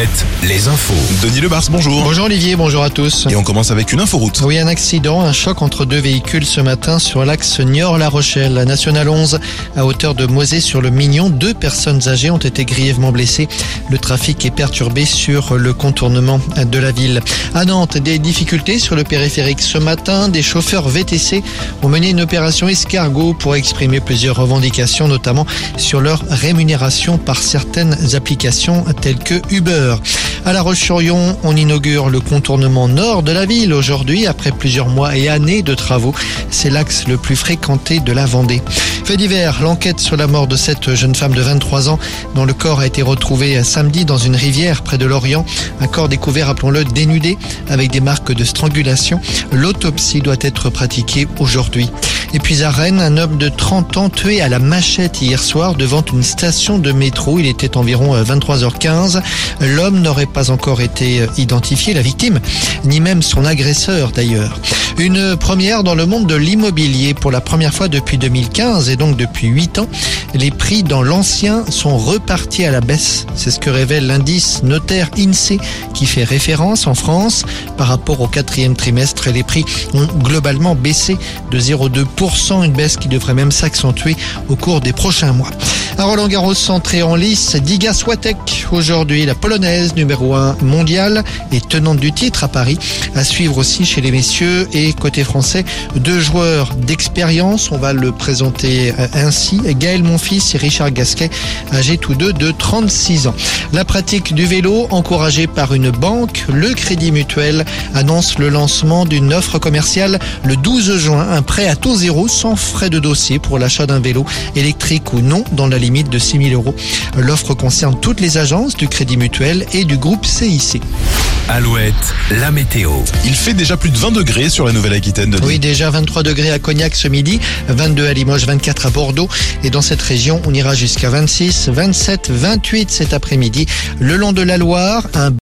Alouette, les infos. Denis Lebars, bonjour. Bonjour Olivier, bonjour à tous. Et on commence avec une inforoute. Oui, un accident, un choc entre deux véhicules ce matin sur l'axe Niort-La Rochelle. La nationale 11, à hauteur de Mosée sur le Mignon, deux personnes âgées ont été grièvement blessées. Le trafic est perturbé sur le contournement de la ville. À Nantes, des difficultés sur le périphérique ce matin. Des chauffeurs VTC ont mené une opération escargot pour exprimer plusieurs revendications, notamment sur leur rémunération par certaines applications telles que Uber. À La Roche-sur-Yon, on inaugure le contournement nord de la ville aujourd'hui après plusieurs mois et années de travaux. C'est l'axe le plus fréquenté de la Vendée. Fait divers, l'enquête sur la mort de cette jeune femme de 23 ans dont le corps a été retrouvé samedi dans une rivière près de Lorient. Un corps découvert, rappelons-le, dénudé avec des marques de strangulation. L'autopsie doit être pratiquée aujourd'hui. Et puis à Rennes, un homme de 30 ans tué à la machette hier soir devant une station de métro. Il était environ 23h15. L'homme n'aurait pas encore été identifié, la victime, ni même son agresseur d'ailleurs. Une première dans le monde de l'immobilier pour la première fois depuis 2015 et donc depuis 8 ans. Les prix dans l'ancien sont repartis à la baisse. C'est ce que révèle l'indice notaire INSEE qui fait référence en France. Par rapport au quatrième trimestre, les prix ont globalement baissé de 0,2%, une baisse qui devrait même s'accentuer au cours des prochains mois. À Roland Garros centré en lice, Diga Swatek, aujourd'hui la polonaise numéro 1 mondiale et tenante du titre à Paris. À suivre aussi chez les messieurs et côté français, deux joueurs d'expérience. On va le présenter ainsi. Gaël Monfils et Richard Gasquet, âgés tous deux de 36 ans. La pratique du vélo, encouragée par une banque, le Crédit Mutuel annonce le lancement d'une offre commerciale le 12 juin. Un prêt à taux zéro sans frais de dossier pour l'achat d'un vélo électrique ou non dans la limite de 6 000 euros. L'offre concerne toutes les agences du Crédit Mutuel et du groupe CIC. Alouette, la météo. Il fait déjà plus de 20 degrés sur la Nouvelle-Aquitaine. Oui, déjà 23 degrés à Cognac ce midi, 22 à Limoges, 24 à Bordeaux. Et dans cette région, on ira jusqu'à 26, 27, 28 cet après-midi. Le long de la Loire, un